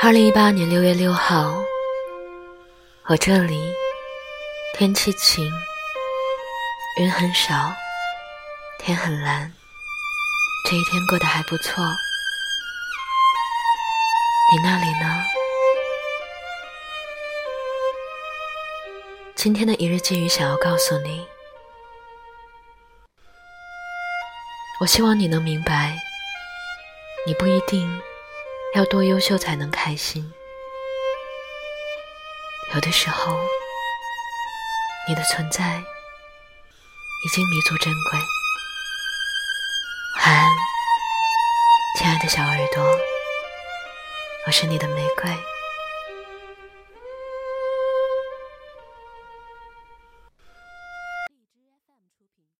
二零一八年六月六号，我这里天气晴，云很少，天很蓝，这一天过得还不错。你那里呢？今天的一日寄语想要告诉你，我希望你能明白，你不一定。要多优秀才能开心？有的时候，你的存在已经弥足珍贵。晚安，亲爱的小耳朵，我是你的玫瑰。